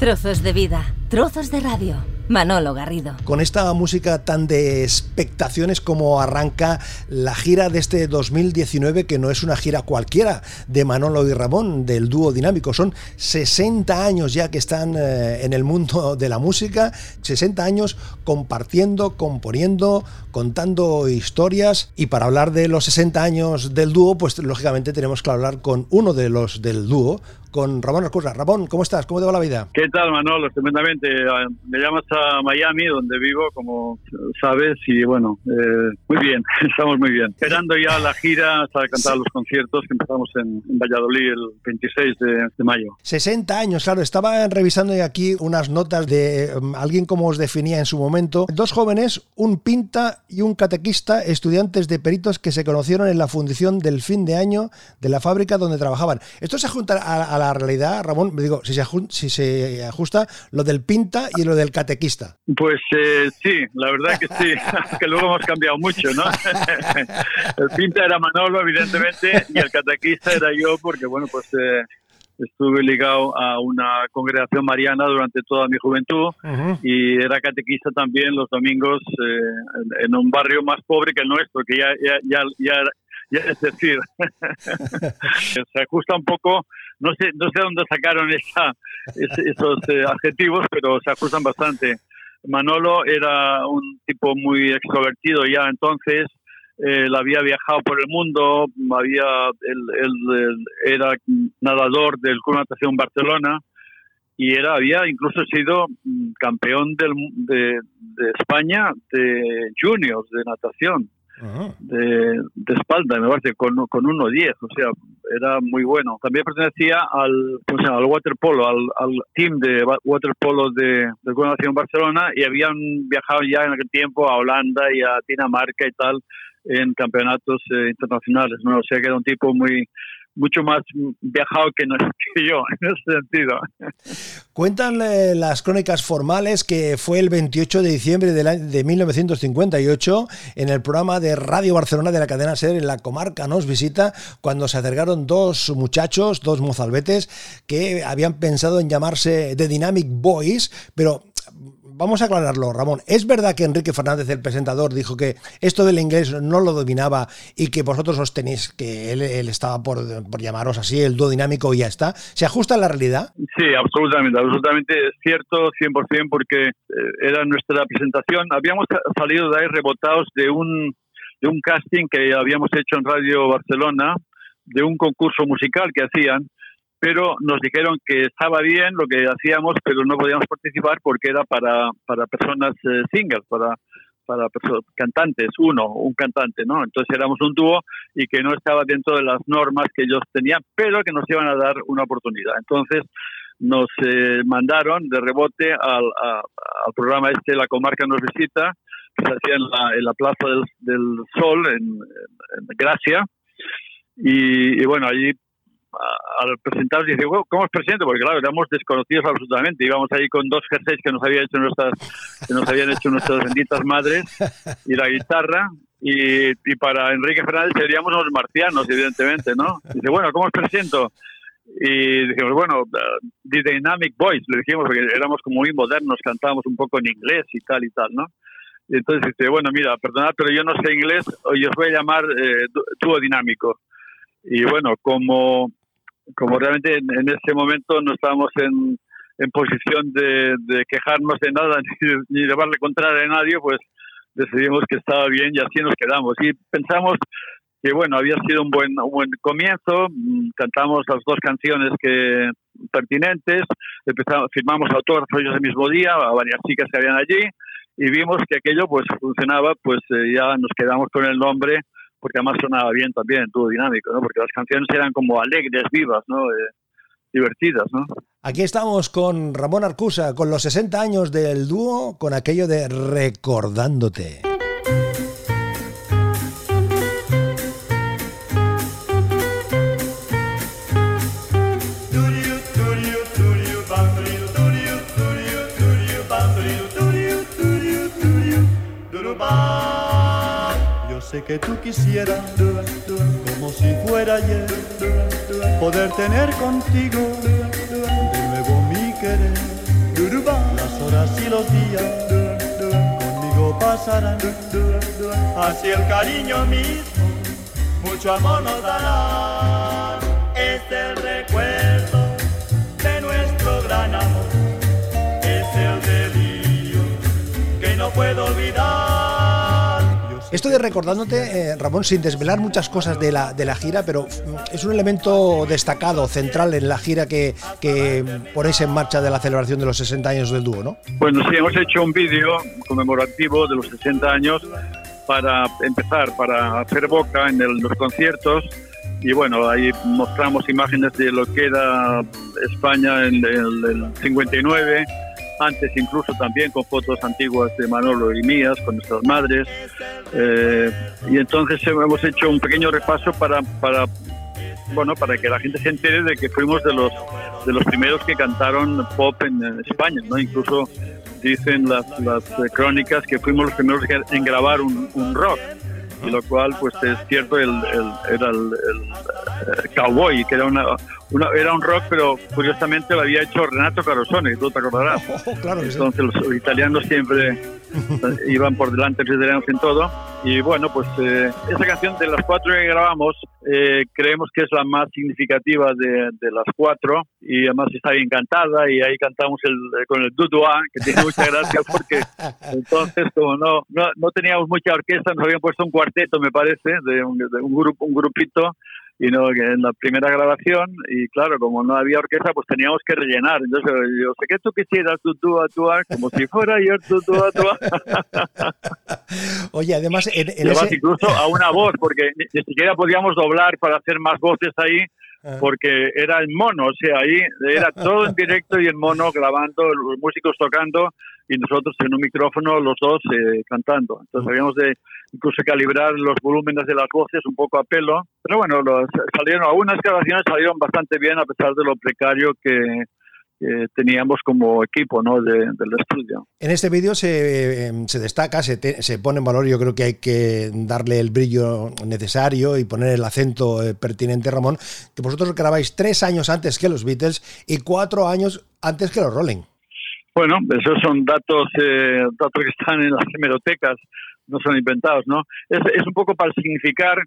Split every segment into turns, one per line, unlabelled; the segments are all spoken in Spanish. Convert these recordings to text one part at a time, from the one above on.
Trozos de vida, trozos de radio. Manolo Garrido.
Con esta música tan de expectaciones como arranca la gira de este 2019, que no es una gira cualquiera de Manolo y Ramón, del dúo dinámico. Son 60 años ya que están eh, en el mundo de la música, 60 años compartiendo, componiendo, contando historias. Y para hablar de los 60 años del dúo, pues lógicamente tenemos que hablar con uno de los del dúo, con Ramón Arcusa. Ramón, ¿cómo estás? ¿Cómo te va la vida?
¿Qué tal, Manolo? Tremendamente. Me llamas a Miami, donde vivo, como sabes, y bueno, eh, muy bien, estamos muy bien. Esperando ya la gira hasta cantar los conciertos que empezamos en, Valladolid el 26 de, mayo.
60 años, claro. Estaba revisando aquí unas notas de um, alguien como os definía en su momento. Dos jóvenes, un pinta y un catequista, estudiantes de peritos que se conocieron en la fundición del fin de año de la fábrica donde trabajaban. Esto se junta a, a la realidad, Ramón, me digo, si se, si se ajusta lo del pinta y lo del catequista.
Pues eh, sí, la verdad que sí, que luego hemos cambiado mucho, ¿no? el pinta era Manolo, evidentemente, y el catequista era yo, porque bueno, pues eh, estuve ligado a una congregación mariana durante toda mi juventud y era catequista también los domingos eh, en, un barrio más pobre que el nuestro, que ya, ya, ya, ya, ya es decir, se ajusta un poco no sé, no sé dónde sacaron esa, esos eh, adjetivos, pero se ajustan bastante. Manolo era un tipo muy extrovertido ya entonces, él había viajado por el mundo, había, era nadador del Club Natación Barcelona y era, había incluso sido campeón del, de, de España de juniors de natación de, espalda, me parece, con, con 1.10, o sea, era muy bueno. También pertenecía al, al waterpolo, al, al team de waterpolo de, de Nación Barcelona y habían viajado ya en aquel tiempo a Holanda y a Dinamarca y tal en campeonatos eh, internacionales, ¿no? O sea que era un tipo muy mucho más viajado que, yo en ese sentido.
Cuentan las crónicas formales que fue el 28 de diciembre de, 1958 en el programa de Radio Barcelona de la cadena SER en la comarca nos visita cuando se acercaron dos muchachos, dos mozalbetes que habían pensado en llamarse The Dynamic Boys, pero vamos a aclararlo, Ramón. ¿Es verdad que Enrique Fernández, el presentador, dijo que esto del inglés no lo dominaba y que vosotros os tenéis, que él, estaba por, llamaros así, el dúo dinámico y ya está? ¿Se ajusta a la realidad?
Sí, absolutamente, absolutamente es cierto, 100%, porque eh, era nuestra presentación. Habíamos salido de ahí rebotados de un, de un casting que habíamos hecho en Radio Barcelona, de un concurso musical que hacían pero nos dijeron que estaba bien lo que hacíamos, pero no podíamos participar porque era para, para personas eh, singles, para, para cantantes, uno, un cantante, ¿no? Entonces éramos un dúo y que no estaba dentro de las normas que ellos tenían, pero que nos iban a dar una oportunidad. Entonces nos eh, mandaron de rebote al, al, programa este, La Comarca nos visita, que se hacía en la, en la Plaza del, Sol, en, Gracia, y, bueno, allí al presentarnos dice, ¿cómo os presento? Porque claro, éramos desconocidos absolutamente. Íbamos ahí con dos jerseys que nos habían hecho nuestras, que nos habían hecho nuestras benditas madres y la guitarra. Y, y para Enrique Fernández seríamos los marcianos, evidentemente, ¿no? Dice, bueno, ¿cómo os presento? Y dijimos, bueno, The Dynamic Boys, le dijimos, porque éramos como muy modernos, cantábamos un poco en inglés y tal y tal, ¿no? Y entonces dice, bueno, mira, perdonad, pero yo no sé inglés, y os voy a llamar eh, dúo dinámico. Y bueno, como como realmente en, ese momento no estábamos en, en posición de, de, quejarnos de nada ni, llevarle contraria a nadie, pues decidimos que estaba bien y así nos quedamos. Y pensamos que bueno, había sido un buen, un buen comienzo, mm, cantamos las dos canciones que pertinentes, empezamos, firmamos autógrafos ese mismo día a varias chicas que habían allí y vimos que aquello pues funcionaba, pues eh, ya nos quedamos con el nombre porque además sonaba bien también, todo dinámico, ¿no? Porque las canciones eran como alegres, vivas, ¿no? Eh, divertidas, ¿no?
Aquí estamos con Ramón Arcusa, con los 60 años del dúo, con aquello de Recordándote.
Que tú quisieras, como si fuera ayer, poder tener contigo de nuevo mi querer horas y los días conmigo pasarán. Así el cariño mismo, mucho amor nos dará. Es el recuerdo de nuestro gran amor, es el delirio que no puedo olvidar.
Estoy recordándote, eh, Ramón, sin desvelar muchas cosas de la, de la gira, pero mm, es un elemento destacado, central en la gira que, que ponéis en marcha de la celebración de los 60 años del dúo, ¿no?
Bueno, sí, hemos hecho un vídeo conmemorativo de los 60 años para empezar, para hacer boca en el, los conciertos. Y bueno, ahí mostramos imágenes de lo que era España en el, el 59 antes incluso también con fotos antiguas de Manolo y mías, con nuestras madres. Eh, y entonces hemos hecho un pequeño repaso para, para, bueno, para que la gente se entere de que fuimos de los, de los primeros que cantaron pop en, España, ¿no? Incluso dicen las, las crónicas que fuimos los primeros en grabar un, rock y lo cual pues es cierto el, el, era el, el, cowboy que era una, una, era un rock pero curiosamente lo había hecho Renato Carosone tú te acordarás.
Oh, claro que sí.
entonces los italianos siempre iban por delante los italianos en todo. Y bueno pues eh, esa canción de las cuatro que grabamos eh, creemos que es la más significativa de, de, las cuatro. Y además está bien cantada y ahí cantamos el, con el Dudua que tiene mucha gracia porque entonces como no, no, no teníamos mucha orquesta nos habían puesto un cuarteto me parece de un, de un grupo un grupito y no en la primera grabación y claro como no había orquesta pues teníamos que rellenar. Entonces yo sé que tú quisieras tu tú actuar como si fuera yo tu tú actuar
oye además en, en
además, ese... incluso a una voz porque ni, ni, siquiera podíamos doblar para hacer más voces ahí porque era el mono o sea ahí era todo en directo y el mono grabando los músicos tocando y nosotros en un micrófono los dos eh, cantando entonces habíamos de incluso calibrar los volúmenes de las voces un poco a pelo. Pero bueno, los, salieron algunas grabaciones salieron bastante bien a pesar de lo precario que, que teníamos como equipo ¿no? de, del estudio.
En este vídeo se, se, destaca, se, te, se, pone en valor, yo creo que hay que darle el brillo necesario y poner el acento eh, pertinente, Ramón, que vosotros grabáis tres años antes que los Beatles y cuatro años antes que los Rolling.
Bueno, esos son datos, eh, datos que están en las hemerotecas no son inventados, ¿no? Es, es un poco para significar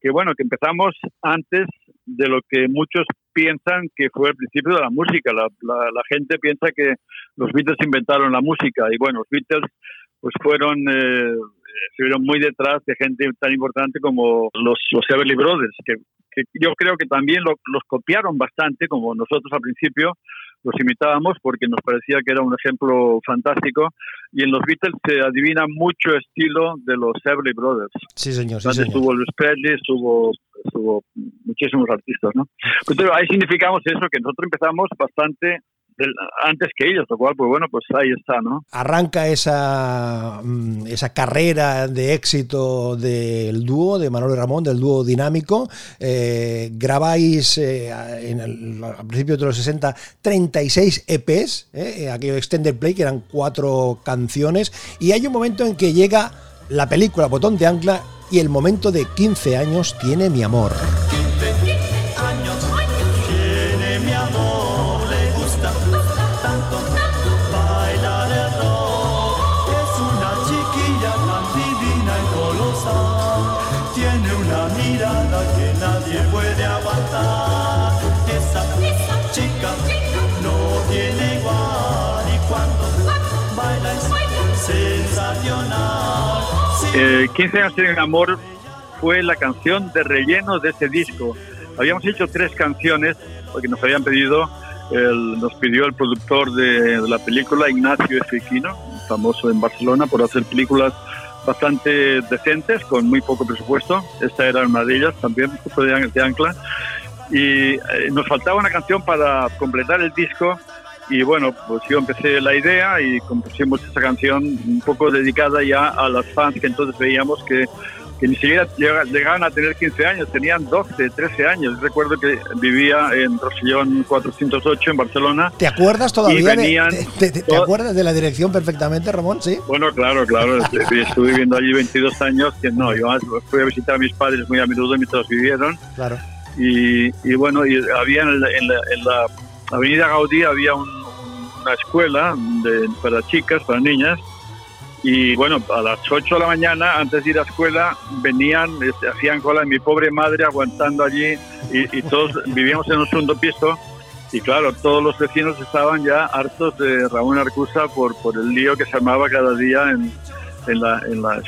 que, bueno, que empezamos antes de lo que muchos piensan que fue el principio de la música. La, la, gente piensa que los Beatles inventaron la música y, bueno, los Beatles pues fueron eh, estuvieron muy detrás de gente tan importante como los, los Everly Brothers, que, que yo creo que también lo, los copiaron bastante, como nosotros al principio, los imitábamos porque nos parecía que era un ejemplo fantástico y en los Beatles se adivina mucho estilo de los Everly Brothers.
Sí, señor. Sí,
Antes
señor.
estuvo Luis Presley, estuvo muchísimos artistas, ¿no? Ahí significamos eso, que nosotros empezamos bastante antes que ellos, lo cual, pues bueno, pues ahí está, ¿no?
Arranca esa, mm, esa carrera de éxito del dúo, de Manuel y Ramón, del dúo dinámico. Eh, grabáis eh, en el, a principios de los 60 36 EPs, eh, aquello Extended Play, que eran cuatro canciones, y hay un momento en que llega la película Botón de Ancla y el momento de 15 años tiene mi amor.
Eh, 15 años de amor fue la canción de relleno de ese disco. Habíamos hecho tres canciones porque nos habían pedido, el, nos pidió el productor de, la película, Ignacio Efiquino, famoso en Barcelona por hacer películas bastante decentes con muy poco presupuesto. Esta era una de ellas también, de, de Ancla. Y eh, nos faltaba una canción para completar el disco y bueno, pues yo empecé la idea y compusimos esa canción un poco dedicada ya a las fans que entonces veíamos que, que ni siquiera llegaban a tener 15 años, tenían 12, 13 años. Recuerdo que vivía en Rosellón 408 en Barcelona.
¿Te acuerdas todavía? De, te, te, te, acuerdas de la dirección perfectamente, Ramón? Sí.
Bueno, claro, claro. Estuve viviendo allí 22 años, que no, yo fui a visitar a mis padres muy a menudo mientras vivieron.
Claro.
Y, y bueno, y había en la, en la, en la Avenida Gaudí había un, una escuela de, para chicas, para niñas, y bueno, a las 8 de la mañana, antes de ir a escuela, venían, este, hacían cola, mi pobre madre aguantando allí, y, todos vivíamos en un segundo piso, y claro, todos los vecinos estaban ya hartos de Ramón Arcusa por, por el lío que se armaba cada día en, en, la, en, la,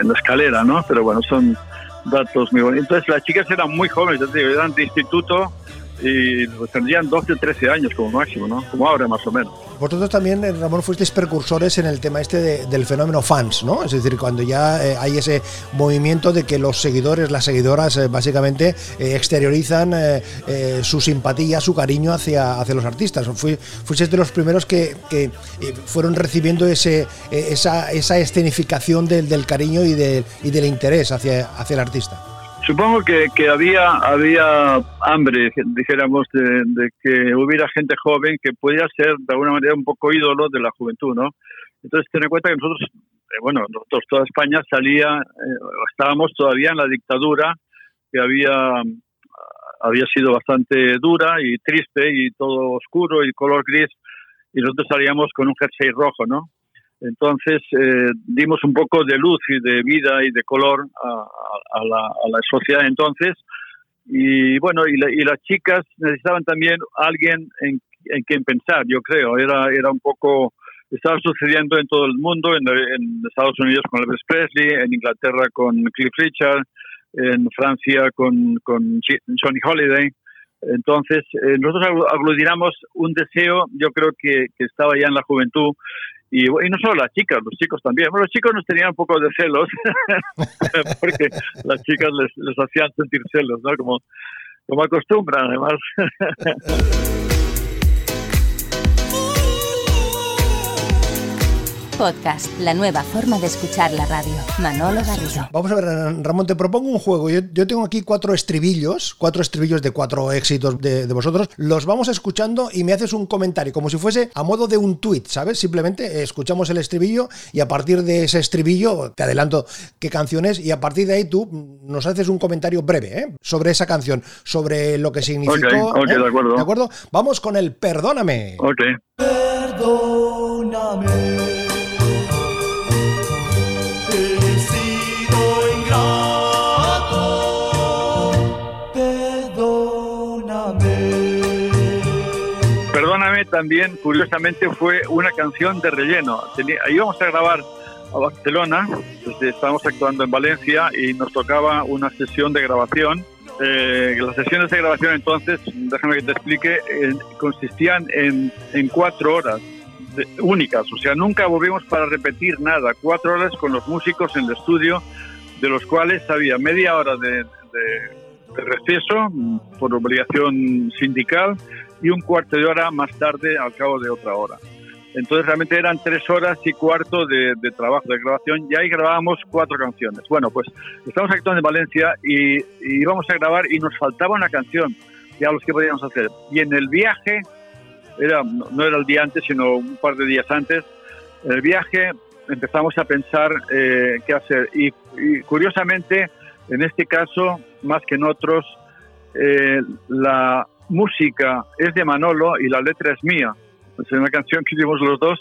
en la escalera, ¿no? Pero bueno, son datos muy bonitos. Entonces las chicas eran muy jóvenes, eran de instituto y pues, tendrían 12, 13 años como máximo, ¿no? Como ahora más o menos.
Vosotros también, eh, Ramón, fuisteis precursores en el tema este del fenómeno fans, ¿no? Es decir, cuando ya eh, hay ese movimiento de que los seguidores, las seguidoras, eh, básicamente exteriorizan su simpatía, su cariño hacia, hacia los artistas. fuisteis de los primeros que, que fueron recibiendo ese, esa, esa escenificación del, del cariño y, de, y del interés hacia, hacia el artista.
Supongo que, que había, había hambre, dijéramos, de, que hubiera gente joven que pudiera ser de alguna manera un poco ídolo de la juventud, ¿no? Entonces, ten en cuenta que nosotros, eh, bueno, nosotros, toda España salía, eh, estábamos todavía en la dictadura, que había, había sido bastante dura y triste y todo oscuro y color gris, y nosotros salíamos con un jersey rojo, ¿no? Entonces eh, dimos un poco de luz y de vida y de color a, la, sociedad entonces. Y bueno, y, las chicas necesitaban también alguien en, quien pensar, yo creo. Era, era un poco, estaba sucediendo en todo el mundo, en, Estados Unidos con Elvis Presley, en Inglaterra con Cliff Richard, en Francia con, con Johnny Holiday. Entonces, eh, nosotros aglutinamos un deseo, yo creo que, que, estaba ya en la juventud, y, no solo las chicas, los chicos también. Los chicos nos tenían un poco de celos, porque las chicas les, les hacían sentir celos, ¿no? Como, como acostumbran, además.
Podcast, la nueva forma de escuchar la radio. Manolo Garrido.
Vamos a ver, Ramón, te propongo un juego. Yo, tengo aquí cuatro estribillos, cuatro estribillos de cuatro éxitos de, vosotros. Los vamos escuchando y me haces un comentario, como si fuese a modo de un tweet, ¿sabes? Simplemente escuchamos el estribillo y a partir de ese estribillo, te adelanto qué canción es, y a partir de ahí tú nos haces un comentario breve ¿eh? sobre esa canción, sobre lo que significó.
Ok,
¿eh?
de acuerdo.
¿De acuerdo? Vamos con el Perdóname.
Ok.
Perdóname.
También, curiosamente, fue una canción de relleno. Tenía, íbamos a grabar a Barcelona, estábamos actuando en Valencia y nos tocaba una sesión de grabación. Eh, las sesiones de grabación entonces, déjame que te explique, consistían en, en cuatro horas únicas, o sea, nunca volvimos para repetir nada, cuatro horas con los músicos en el estudio, de los cuales había media hora de, de receso por obligación sindical y un cuarto de hora más tarde al cabo de otra hora. Entonces realmente eran tres horas y cuarto de, trabajo de grabación y ahí grabábamos cuatro canciones. Bueno, pues estamos actuando en Valencia y, íbamos a grabar y nos faltaba una canción, ya los que podíamos hacer. Y en el viaje, era, no era el día antes, sino un par de días antes, en el viaje empezamos a pensar eh, qué hacer. Y, curiosamente, en este caso, más que en otros, eh, la música es de Manolo y la letra es mía. Es una canción que hicimos los dos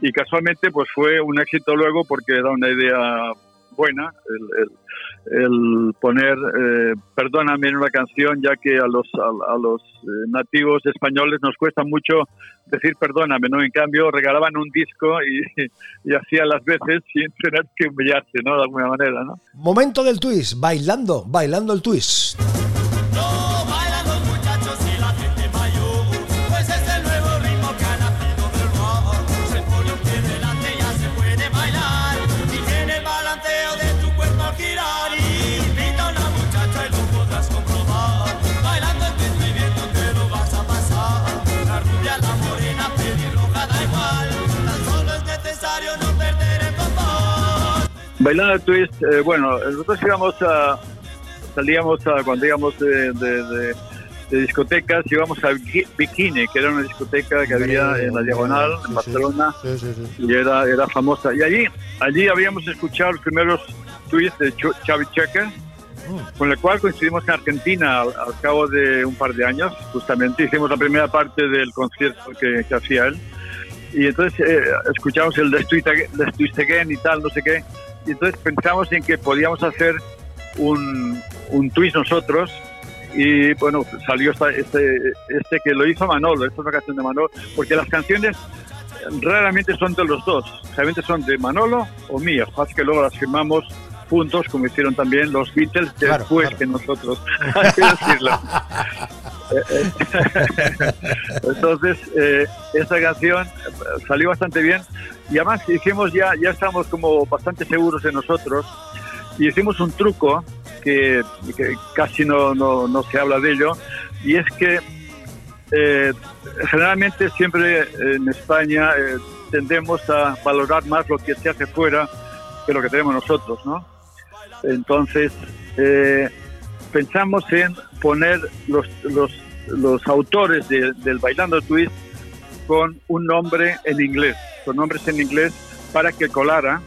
y casualmente pues fue un éxito luego porque era una idea buena el, poner eh, perdóname en una canción ya que a los a, los eh, nativos españoles nos cuesta mucho decir perdóname no en cambio regalaban un disco y, y hacía las veces sin tener que humillarse no de alguna manera no
momento del twist bailando bailando el twist
Bailando el twist, eh, bueno, nosotros íbamos a, salíamos a, cuando íbamos de, de, discotecas, íbamos a Bikini, que era una discoteca que había en la Diagonal, en Barcelona, y era, era famosa. Y allí, allí habíamos escuchado los primeros twists de Xavi Checker, mm. con el cual coincidimos en Argentina al, cabo de un par de años, justamente. Hicimos la primera parte del concierto que, que hacía él. Y entonces eh, escuchamos el Let's Twist Again y tal, no sé qué, y entonces pensamos en que podíamos hacer un, un twist nosotros. Y bueno, salió este, este que lo hizo Manolo, esta es una canción de Manolo, porque las canciones raramente son de los dos, realmente son de Manolo o mías, así que luego las firmamos juntos, como hicieron también los Beatles después que nosotros, hay que decirlo. Entonces, eh, canción salió bastante bien. Y además hicimos ya, ya estamos como bastante seguros de nosotros. Y hicimos un truco que, casi no, no, no, se habla de ello. Y es que eh, generalmente siempre en España eh, tendemos a valorar más lo que se hace fuera que lo que tenemos nosotros, ¿no? Entonces, eh, pensamos en poner los, los, los autores del Bailando Twist con un nombre en inglés, con nombres en inglés para que colara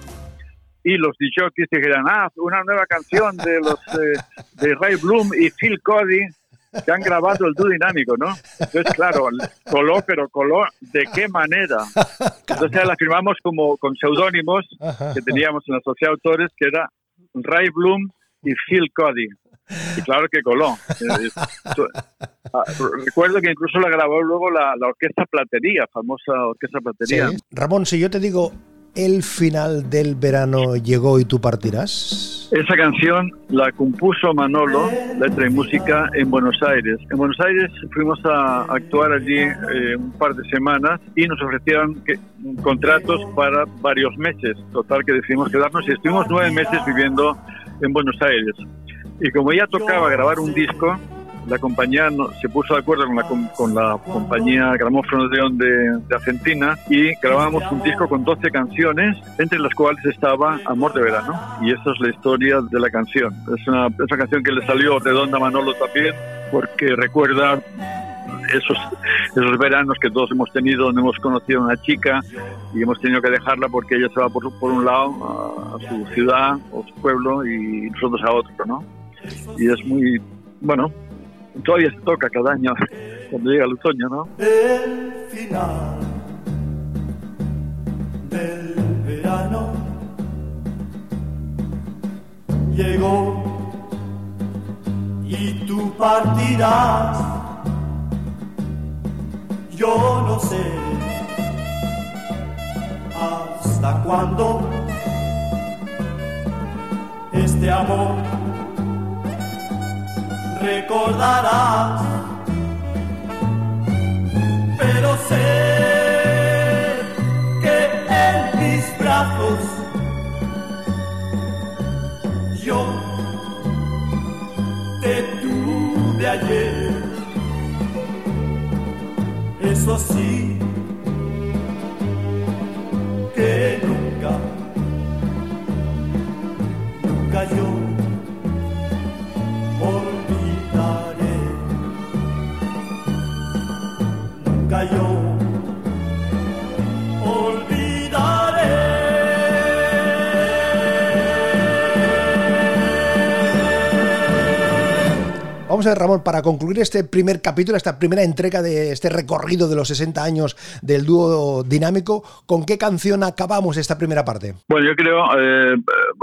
y los DJs dijeran, ah, una nueva canción de los de Ray Bloom y Phil Cody que han grabado el dúo dinámico, ¿no? Entonces, claro, coló, pero coló de qué manera. Entonces la firmamos como con seudónimos que teníamos en la sociedad de autores, que era Ray Bloom y Phil Cody. Y claro que coló. Ah, recuerdo que incluso la grabó luego la, Orquesta Platería, famosa Orquesta Platería.
Ramón, si yo te digo el final del verano llegó y tú partirás?
Esa canción la compuso Manolo, letra y música, en Buenos Aires. En Buenos Aires fuimos a actuar allí eh, un par de semanas y nos ofrecieron contratos para varios meses. Total que decidimos quedarnos y estuvimos nueve meses viviendo en Buenos Aires. Y como ya tocaba grabar un disco, la compañía se puso de acuerdo con la, con la compañía Gramófono de, de Argentina y grabamos un disco con 12 canciones, entre las cuales estaba Amor de Verano. Y esa es la historia de la canción. Es una, es canción que le salió redonda a Manolo también, porque recuerda esos, esos veranos que todos hemos tenido, donde hemos conocido a una chica y hemos tenido que dejarla porque ella se va por, por un lado a, su ciudad o su pueblo y nosotros a otro, ¿no? Y es muy, bueno, todavía se toca cada año cuando llega el otoño, ¿no?
El final del verano llegó y tú partirás. Yo no sé hasta cuándo este amor recordarás.
Vamos a ver, Ramón, para concluir este primer capítulo, esta primera entrega de este recorrido de los 60 años del dúo dinámico, ¿con qué canción acabamos esta primera parte?
Bueno, yo creo, eh,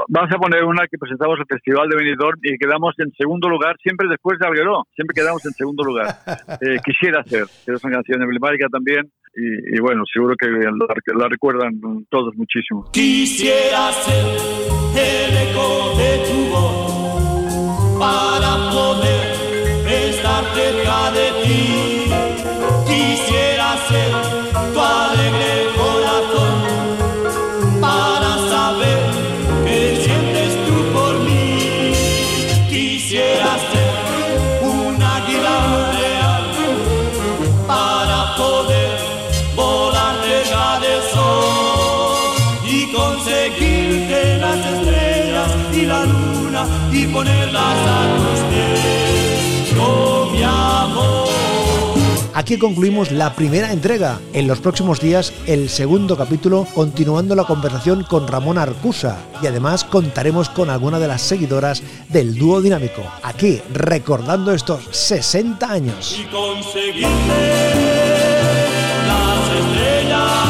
vamos a poner una que presentamos el Festival de Benidorm y quedamos en segundo lugar, siempre después de Algueró, siempre quedamos en segundo lugar. Eh, quisiera hacer, que es una canción emblemática también, y, bueno, seguro que la, recuerdan todos muchísimo.
Quisiera ser el eco de tu voz para poder estar cerca de ti. Quisiera ser
Aquí concluimos la primera entrega. En los próximos días, el segundo capítulo, continuando la conversación con Ramón Arcusa. Y además contaremos con alguna de las seguidoras del dúo dinámico. Aquí, recordando estos 60 años.
Y las estrellas.